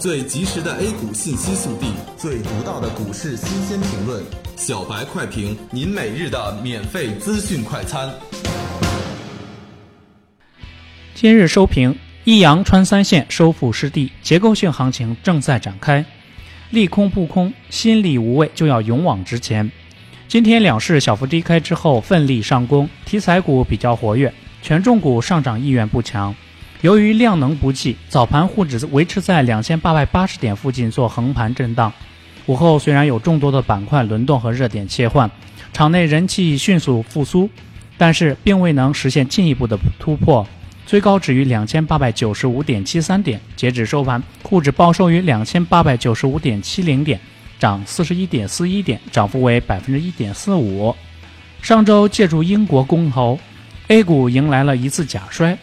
最及时的 A 股信息速递，最独到的股市新鲜评论，小白快评，您每日的免费资讯快餐。今日收评：益阳穿三线收复失地，结构性行情正在展开。利空不空，心力无畏，就要勇往直前。今天两市小幅低开之后，奋力上攻，题材股比较活跃，权重股上涨意愿不强。由于量能不济，早盘沪指维持在两千八百八十点附近做横盘震荡。午后虽然有众多的板块轮动和热点切换，场内人气迅速复苏，但是并未能实现进一步的突破。最高止于两千八百九十五点七三点，截止收盘，沪指报收于两千八百九十五点七零点，涨四十一点四一点，涨幅为百分之一点四五。上周借助英国公投，A 股迎来了一次假摔。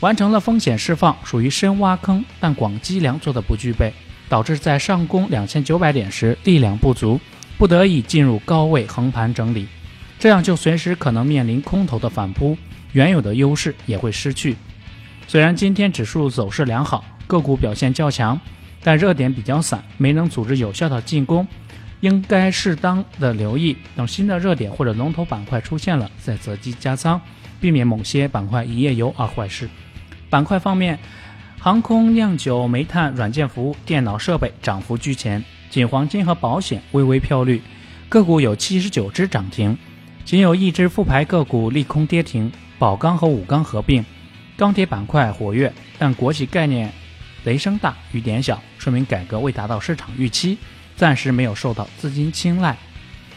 完成了风险释放，属于深挖坑，但广积粮做的不具备，导致在上攻两千九百点时力量不足，不得已进入高位横盘整理，这样就随时可能面临空头的反扑，原有的优势也会失去。虽然今天指数走势良好，个股表现较强，但热点比较散，没能组织有效的进攻，应该适当的留意，等新的热点或者龙头板块出现了，再择机加仓，避免某些板块一夜游而坏事。板块方面，航空、酿酒、煤炭、软件服务、电脑设备涨幅居前，仅黄金和保险微微飘绿。个股有七十九只涨停，仅有一只复牌个股利空跌停。宝钢和武钢合并，钢铁板块活跃，但国企概念雷声大雨点小，说明改革未达到市场预期，暂时没有受到资金青睐。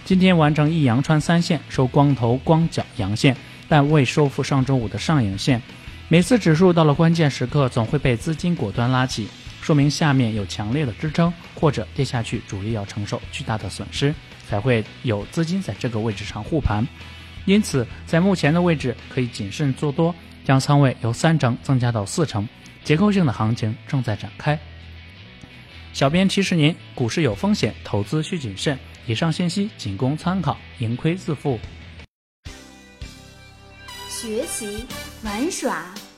今天完成一阳穿三线收光头光脚阳线，但未收复上周五的上影线。每次指数到了关键时刻，总会被资金果断拉起，说明下面有强烈的支撑，或者跌下去，主力要承受巨大的损失，才会有资金在这个位置上护盘。因此，在目前的位置可以谨慎做多，将仓位由三成增加到四成。结构性的行情正在展开。小编提示您：股市有风险，投资需谨慎。以上信息仅供参考，盈亏自负。学习玩耍